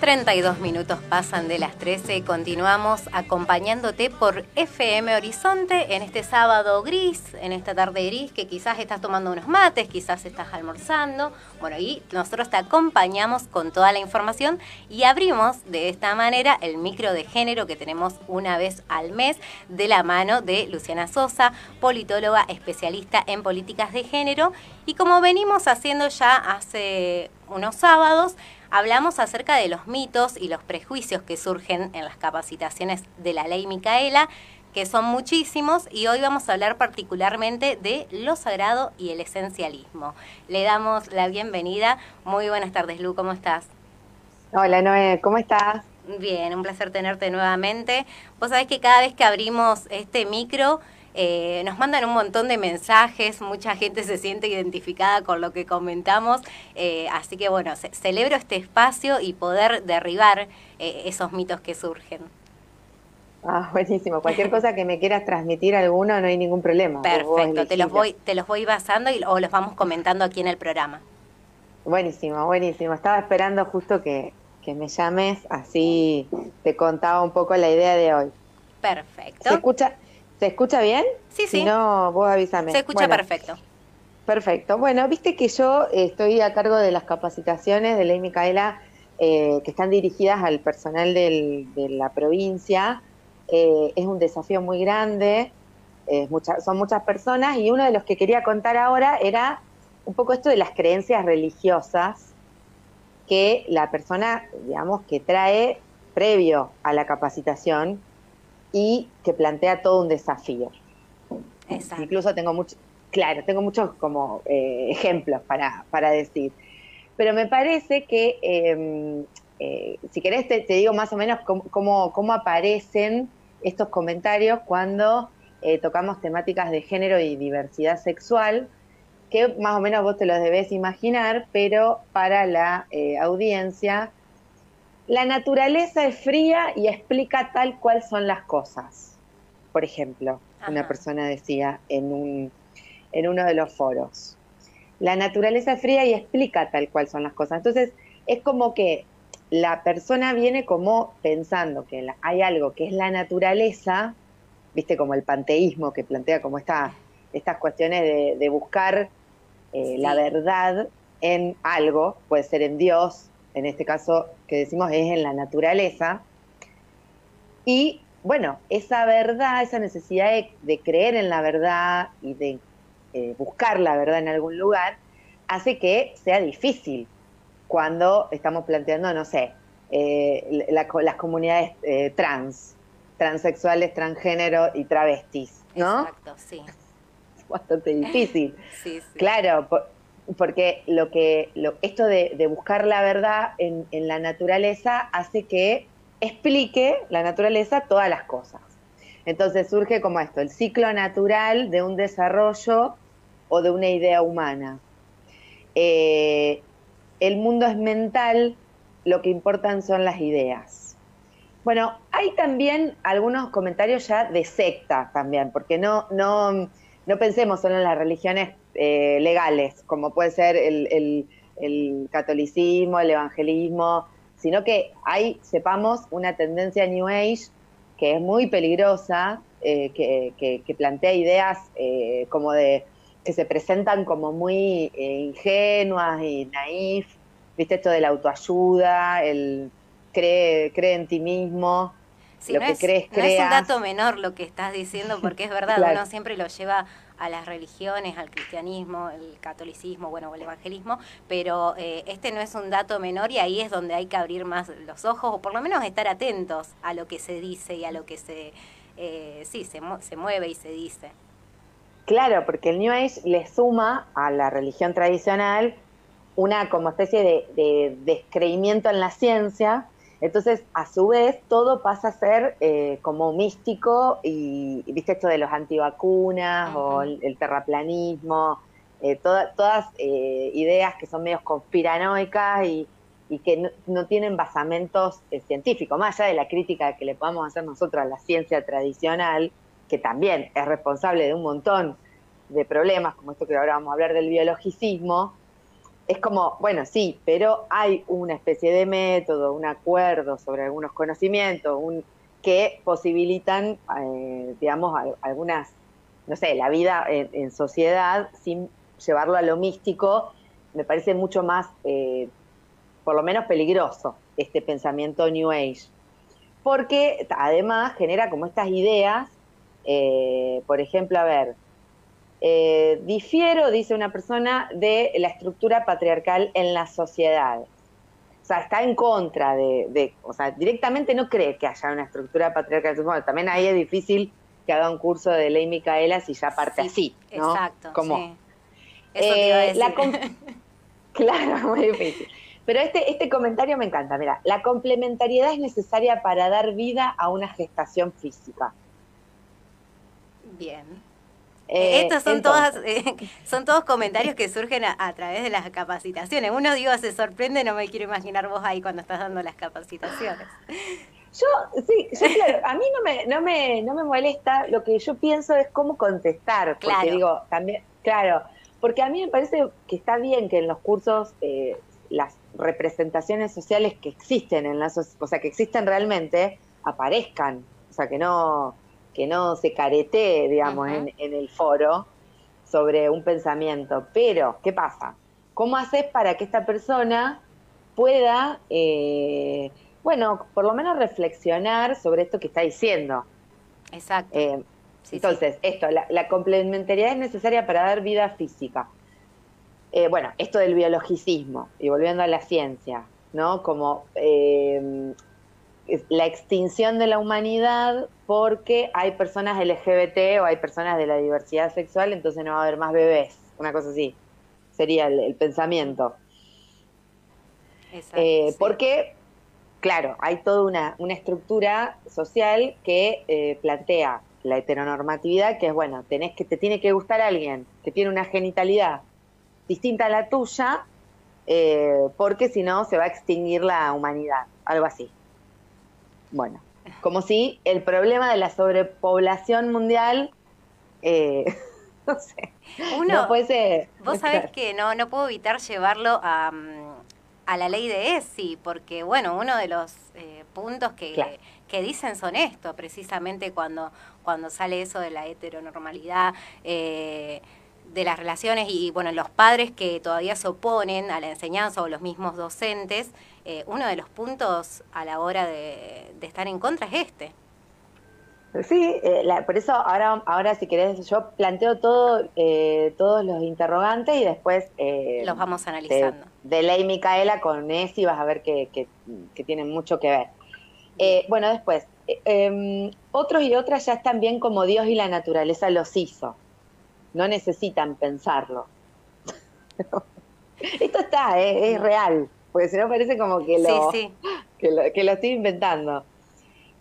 32 minutos pasan de las 13. Continuamos acompañándote por FM Horizonte en este sábado gris, en esta tarde gris, que quizás estás tomando unos mates, quizás estás almorzando. Bueno, y nosotros te acompañamos con toda la información y abrimos de esta manera el micro de género que tenemos una vez al mes de la mano de Luciana Sosa, politóloga especialista en políticas de género. Y como venimos haciendo ya hace unos sábados, hablamos acerca de los mitos y los prejuicios que surgen en las capacitaciones de la ley Micaela, que son muchísimos, y hoy vamos a hablar particularmente de lo sagrado y el esencialismo. Le damos la bienvenida. Muy buenas tardes, Lu, ¿cómo estás? Hola, Noé, ¿cómo estás? Bien, un placer tenerte nuevamente. Vos sabés que cada vez que abrimos este micro, eh, nos mandan un montón de mensajes, mucha gente se siente identificada con lo que comentamos, eh, así que bueno, celebro este espacio y poder derribar eh, esos mitos que surgen. Ah, buenísimo. Cualquier cosa que me quieras transmitir alguno, no hay ningún problema. Perfecto, te los voy, te los voy basando y, o los vamos comentando aquí en el programa. Buenísimo, buenísimo. Estaba esperando justo que, que me llames, así te contaba un poco la idea de hoy. Perfecto. ¿Se escucha, ¿Se escucha bien? Sí, sí. Si no, vos avísame. Se escucha perfecto. Perfecto. Bueno, viste que yo estoy a cargo de las capacitaciones de Ley Micaela eh, que están dirigidas al personal de la provincia. Eh, es un desafío muy grande, son muchas personas y uno de los que quería contar ahora era un poco esto de las creencias religiosas que la persona, digamos, que trae previo a la capacitación y que plantea todo un desafío. Exacto. Incluso tengo mucho, claro, tengo muchos como eh, ejemplos para, para, decir. Pero me parece que, em, eh, si querés, te, digo más o menos cómo, cómo, aparecen estos comentarios cuando eh, tocamos temáticas de género y diversidad sexual, que más o menos vos te los debes imaginar, pero para la audiencia la naturaleza es fría y explica tal cual son las cosas. Por ejemplo, una persona decía en, un, en uno de los foros. La naturaleza es fría y explica tal cual son las cosas. Entonces, es como que la persona viene como pensando que hay algo que es la naturaleza, viste, como el panteísmo que plantea como esta, estas cuestiones de, buscar eh, la verdad en algo, puede ser en Dios, en este caso que decimos es en la naturaleza. Y bueno, esa verdad, esa necesidad de, creer en la verdad y de eh, buscar la verdad en algún lugar, hace que sea difícil cuando estamos planteando, no sé, eh, las comunidades eh, trans, transexuales, transgénero y travestis, ¿no? Exacto, sí. Es bastante difícil. sí, sí. Claro, porque lo que esto de, buscar la verdad en, la naturaleza hace que explique la naturaleza todas las cosas. Entonces surge como esto, el ciclo natural de un desarrollo o de una idea humana. Eh, el mundo es mental, lo que importan son las ideas. Bueno, hay también algunos comentarios ya de secta también, porque no, no, no pensemos solo en las religiones eh, legales, como puede ser el, catolicismo, el evangelismo, sino que hay, sepamos, una tendencia New Age que es muy peligrosa, eh, que, plantea ideas eh, como de que se presentan como muy ingenuas y naif, viste esto de la autoayuda, el cree, cree en ti mismo, lo que crees, no es un dato menor lo que estás diciendo, porque es verdad, uno siempre lo lleva a las religiones, al cristianismo, el catolicismo, bueno, el evangelismo, pero eh, este no es un dato menor y ahí es donde hay que abrir más los ojos o por lo menos estar atentos a lo que se dice y a lo que se, eh, sí, se, se mueve y se dice. Claro, porque el New Age le suma a la religión tradicional una como especie de, de descreimiento en la ciencia, entonces, a su vez, todo pasa a ser eh, como místico y, viste esto de los antivacunas o el, terraplanismo, eh, todas eh, ideas que son medio conspiranoicas y, que no, tienen basamentos científicos, más allá de la crítica que le podamos hacer nosotros a la ciencia tradicional, que también es responsable de un montón de problemas, como esto que ahora vamos a hablar del biologicismo, es como, bueno, sí, pero hay una especie de método, un acuerdo sobre algunos conocimientos un, que posibilitan, eh, digamos, algunas, no sé, la vida en, sociedad sin llevarlo a lo místico, me parece mucho más, eh, por lo menos peligroso, este pensamiento New Age. Porque además genera como estas ideas, eh, por ejemplo, a ver, eh, difiero, dice una persona, de la estructura patriarcal en la sociedad. O sea, está en contra de, o sea, directamente no cree que haya una estructura patriarcal. Bueno, también ahí es difícil que haga un curso de ley Micaela si ya parte así, ¿no? Exacto, Como, Eso te iba a decir. claro, muy difícil. Pero este, este comentario me encanta. Mira, la complementariedad es necesaria para dar vida a una gestación física. Bien. Eh, Estos son todas, eh, son todos comentarios que surgen a, través de las capacitaciones. Uno digo se sorprende, no me quiero imaginar vos ahí cuando estás dando las capacitaciones. Yo, sí, yo, claro, a mí no me, no me, no me molesta, lo que yo pienso es cómo contestar, porque digo, también, claro, porque a mí me parece que está bien que en los cursos eh, las representaciones sociales que existen en la o sea, que existen realmente, aparezcan, o sea, que no, que no se caretee, digamos, en, el foro sobre un pensamiento. Pero, ¿qué pasa? ¿Cómo haces para que esta persona pueda, eh, bueno, por lo menos reflexionar sobre esto que está diciendo? Exacto. Eh, entonces, esto, la, complementariedad es necesaria para dar vida física. Eh, bueno, esto del biologicismo, y volviendo a la ciencia, ¿no? Como la extinción de la humanidad porque hay personas LGBT o hay personas de la diversidad sexual, entonces no va a haber más bebés, una cosa así. Sería el, pensamiento. Eh, porque, claro, hay toda una, una estructura social que eh, plantea la heteronormatividad, que es, bueno, tenés que, te tiene que gustar alguien que tiene una genitalidad distinta a la tuya, eh, porque si no se va a extinguir la humanidad, algo así. Bueno, como si el problema de la sobrepoblación mundial, eh, no sé, Uno, no puede Vos sabés que no, no puedo evitar llevarlo a, a la ley de ESI, porque bueno, uno de los eh, puntos que, que dicen son esto, precisamente cuando, cuando sale eso de la heteronormalidad. Eh, de las relaciones y, bueno, los padres que todavía se oponen a la enseñanza o los mismos docentes, eh, uno de los puntos a la hora de, estar en contra es este. Sí, eh, por eso ahora, ahora si querés, yo planteo todo, eh, todos los interrogantes y después... los vamos analizando. De, ley Micaela con Esi vas a ver que, que, que tienen mucho que ver. bueno, después, em, otros y otras ya están bien como Dios y la naturaleza los hizo no necesitan pensarlo. Esto está, es real, porque si no parece como que lo, Que lo, estoy inventando.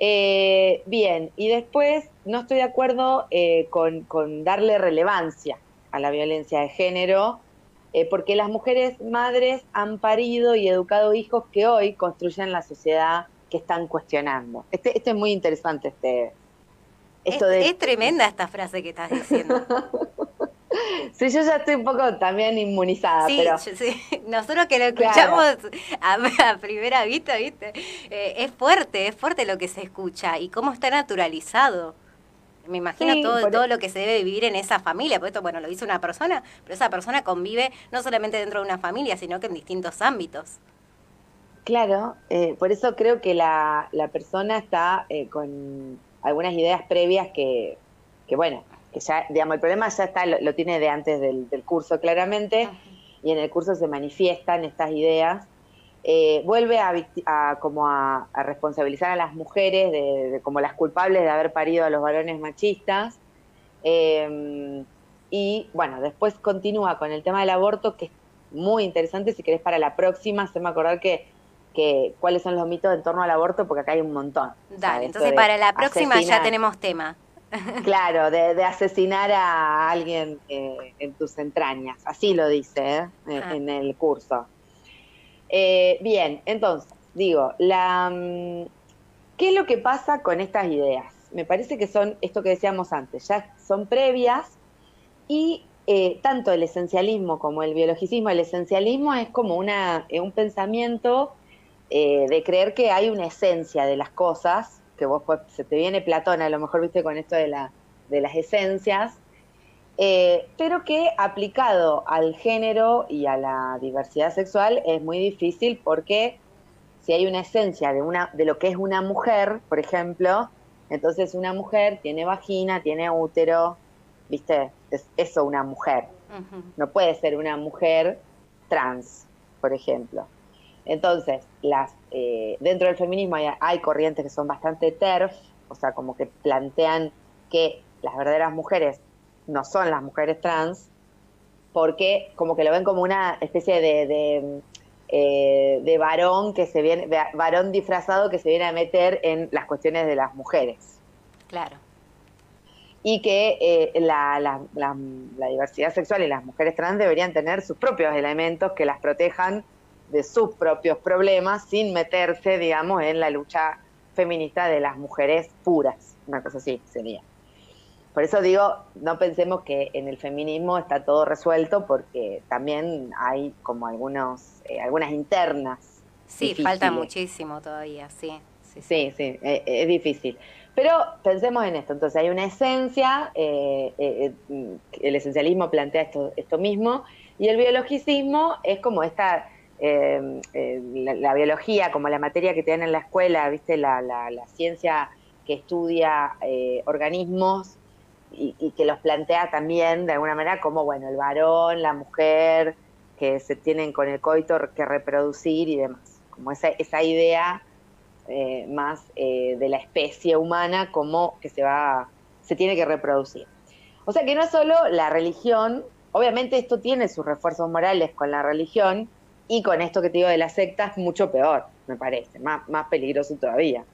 Eh, bien, y después no estoy de acuerdo eh, con, darle relevancia a la violencia de género, porque las mujeres madres han parido y educado hijos que hoy construyen la sociedad que están cuestionando. Este, este es muy interesante, este, es, tremenda esta frase que estás diciendo. sí, yo ya estoy un poco también inmunizada. Sí, sí. nosotros que lo escuchamos a, primera vista, ¿viste? Eh, es fuerte, es fuerte lo que se escucha y cómo está naturalizado. Me imagino todo, todo lo que se debe vivir en esa familia, porque esto, bueno, lo dice una persona, pero esa persona convive no solamente dentro de una familia, sino que en distintos ámbitos. Claro, eh, por eso creo que la, la persona está eh, con algunas ideas previas que, que, bueno, que ya, digamos, el problema ya está, lo, tiene de antes del, curso claramente, y en el curso se manifiestan estas ideas. Eh, vuelve a, como a, responsabilizar a las mujeres de, como las culpables de haber parido a los varones machistas. Em, y bueno, después continúa con el tema del aborto, que es muy interesante. Si querés para la próxima, se me acordar que cuáles son los mitos en torno al aborto, porque acá hay un montón. Dale, entonces para la próxima ya tenemos tema. Claro, de, asesinar a alguien eh, en tus entrañas, así lo dice ¿eh? en, el curso. Eh, bien, entonces, digo, la, mm, ¿qué es lo que pasa con estas ideas? me parece que son esto que decíamos antes, ya son previas y eh, tanto el esencialismo como el biologicismo, el esencialismo es como una, eh, un pensamiento de creer que hay una esencia de las cosas, que vos pues, se te viene Platón, a lo mejor viste con esto de, la, de las esencias, pero que aplicado al género y a la diversidad sexual es muy difícil porque si hay una esencia de, una, de lo que es una mujer, por ejemplo, entonces una mujer tiene vagina, tiene útero, ¿viste? Es eso una mujer. No puede ser una mujer trans, por ejemplo. Entonces, las, eh, dentro del feminismo hay, corrientes que son bastante TERF, o sea, como que plantean que las verdaderas mujeres no son las mujeres trans, porque como que lo ven como una especie de, de, eh, de varón que se viene, varón disfrazado que se viene a meter en las cuestiones de las mujeres. Claro y que eh, la, diversidad sexual y las mujeres trans deberían tener sus propios elementos que las protejan de sus propios problemas sin meterse, digamos, en la lucha feminista de las mujeres puras, una cosa así sería. Por eso digo, no pensemos que en el feminismo está todo resuelto porque también hay como algunos, eh, algunas internas. Sí, falta muchísimo todavía, sí. Sí, sí, sí, eh, es difícil. Pero pensemos en esto, entonces hay una esencia, eh, eh, eh, el esencialismo plantea esto, esto mismo, y el biologicismo es como esta, la, biología, como la materia que te dan en la escuela, viste, la, ciencia que estudia organismos y, que los plantea también de alguna manera como, bueno, el varón, la mujer, que se tienen con el coito que reproducir y demás, como esa, esa idea eh, más eh, de la especie humana como que se va, se tiene que reproducir. O sea que no solo la religión, obviamente esto tiene sus refuerzos morales con la religión y con esto que te digo de las sectas, mucho peor, me parece, más, más peligroso todavía,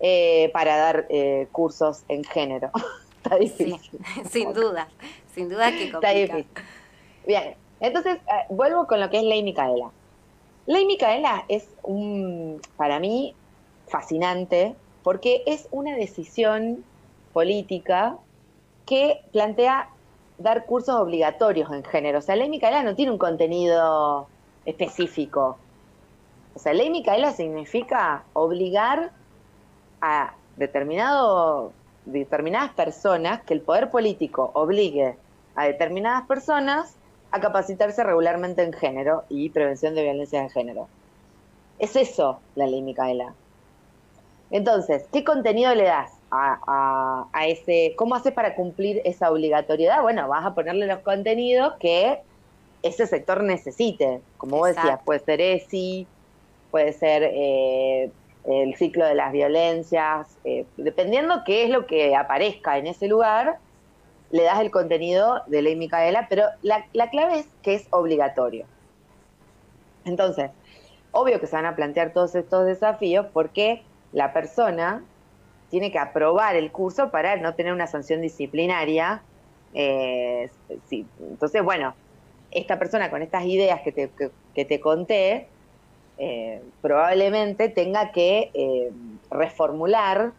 eh, para dar cursos en género. Está difícil. sin duda, sin duda que complica. Está difícil. Bien, entonces vuelvo con lo que es Ley Micaela. Ley Micaela es un, para mí, fascinante porque es una decisión política que plantea dar cursos obligatorios en género. O sea, Ley Micaela no tiene un contenido específico. O sea, Ley Micaela significa obligar a determinado, determinadas personas, que el poder político obligue a determinadas personas a capacitarse regularmente en género y prevención de violencia de género. Es eso la ley Micaela. Entonces, ¿qué contenido le das a, ese? ¿Cómo haces para cumplir esa obligatoriedad? Bueno, vas a ponerle los contenidos que ese sector necesite. Como vos decías, puede ser ESI, puede ser eh, el ciclo de las violencias, eh, dependiendo qué es lo que aparezca en ese lugar, le das el contenido de ley Micaela, pero la, clave es que es obligatorio. Entonces, obvio que se van a plantear todos estos desafíos porque la persona tiene que aprobar el curso para no tener una sanción disciplinaria. Eh, Entonces, bueno, esta persona con estas ideas que te, que, te conté, eh, probablemente tenga que eh, reformular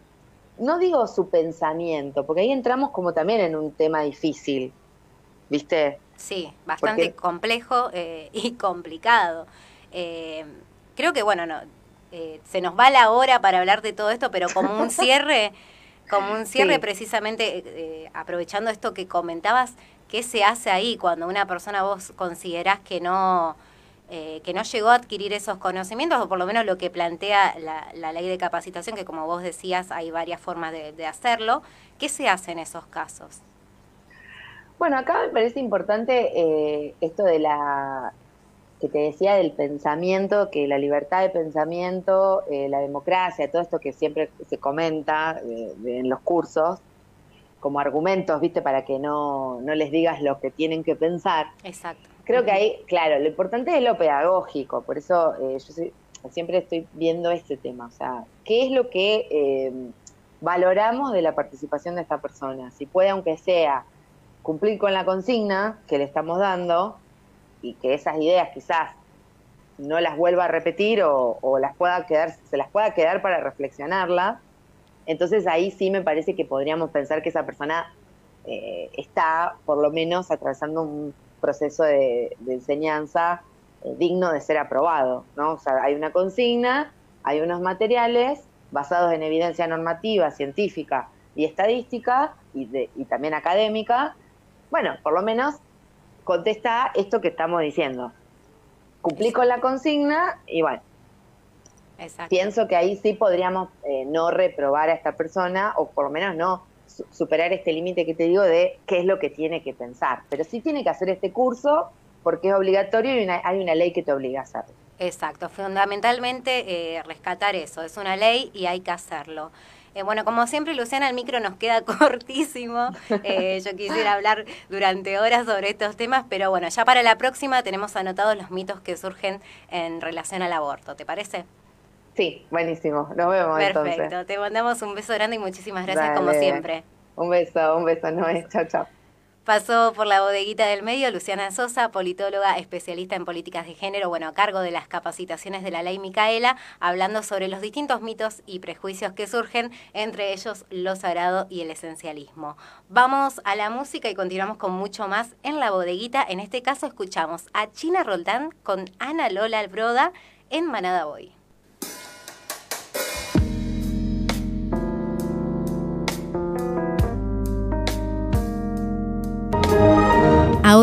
no digo su pensamiento, porque ahí entramos como también en un tema difícil, ¿viste? Sí, bastante complejo eh, y complicado. Creo que, bueno, no, se nos va la hora para hablar de todo esto, pero como un cierre, como un cierre precisamente, aprovechando esto que comentabas, ¿qué se hace ahí cuando una persona vos considerás que no eh, que no llegó a adquirir esos conocimientos, o por lo menos lo que plantea la, ley de capacitación, que como vos decías hay varias formas de, hacerlo. ¿Qué se hace en esos casos? Bueno, acá me parece importante eh, esto de la que te decía del pensamiento, que la libertad de pensamiento, eh, la democracia, todo esto que siempre se comenta en los cursos, como argumentos, ¿viste? Para que no, no les digas lo que tienen que pensar. Exacto. Creo que ahí, claro, lo importante es lo pedagógico, por eso eh, yo siempre estoy viendo este tema, o sea, ¿qué es lo que eh, valoramos de la participación de esta persona? Si puede, aunque sea, cumplir con la consigna que le estamos dando y que esas ideas quizás no las vuelva a repetir o, las pueda quedar, se las pueda quedar para reflexionarlas, entonces ahí sí me parece que podríamos pensar que esa persona eh, está por lo menos atravesando un proceso de, enseñanza eh, digno de ser aprobado, ¿no? O sea, hay una consigna, hay unos materiales basados en evidencia normativa, científica y estadística y, y también académica, bueno, por lo menos contesta esto que estamos diciendo. Cumplí con la consigna y bueno, pienso que ahí sí podríamos eh, no reprobar a esta persona o por lo menos no superar este límite que te digo de qué es lo que tiene que pensar. Pero sí tiene que hacer este curso porque es obligatorio y hay una ley que te obliga a hacerlo. Exacto, fundamentalmente eh, rescatar eso, es una ley y hay que hacerlo. Eh, bueno, como siempre, Luciana, el micro nos queda cortísimo. Eh, yo quisiera hablar durante horas sobre estos temas, pero bueno, ya para la próxima tenemos anotados los mitos que surgen en relación al aborto. ¿Te parece? Sí, buenísimo. Nos vemos Perfecto. Te mandamos un beso grande y muchísimas gracias como siempre. Un beso, un beso, no es. Chao, chao. Pasó por la bodeguita del medio Luciana Sosa, politóloga especialista en políticas de género, bueno, a cargo de las capacitaciones de la ley Micaela, hablando sobre los distintos mitos y prejuicios que surgen, entre ellos lo sagrado y el esencialismo. Vamos a la música y continuamos con mucho más en la bodeguita. En este caso escuchamos a China Roldán con Ana Lola Albroda en Manada Boy.